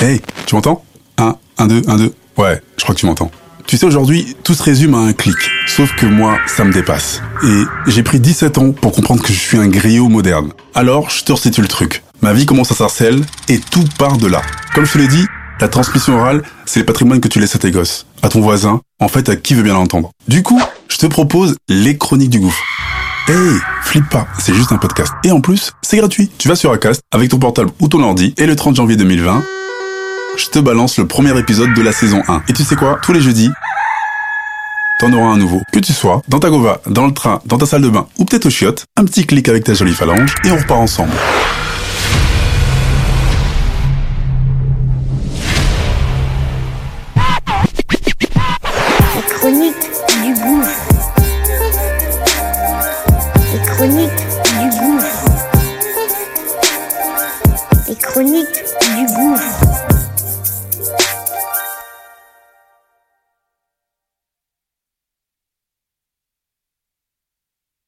Hey, tu m'entends? 1, 1, 2, 1, 2. Ouais, je crois que tu m'entends. Tu sais, aujourd'hui, tout se résume à un clic. Sauf que moi, ça me dépasse. Et j'ai pris 17 ans pour comprendre que je suis un griot moderne. Alors, je te restitue le truc. Ma vie commence à sarcelle et tout part de là. Comme je te l'ai dit, la transmission orale, c'est le patrimoine que tu laisses à tes gosses, à ton voisin, en fait à qui veut bien l'entendre. Du coup, je te propose les chroniques du gouffre Hey, flippe pas, c'est juste un podcast. Et en plus, c'est gratuit. Tu vas sur Acast avec ton portable ou ton ordi et le 30 janvier 2020, je te balance le premier épisode de la saison 1. Et tu sais quoi Tous les jeudis, t'en auras un nouveau. Que tu sois dans ta gova, dans le train, dans ta salle de bain ou peut-être au chiottes, un petit clic avec ta jolie phalange et on repart ensemble. Chroniques du gouffre.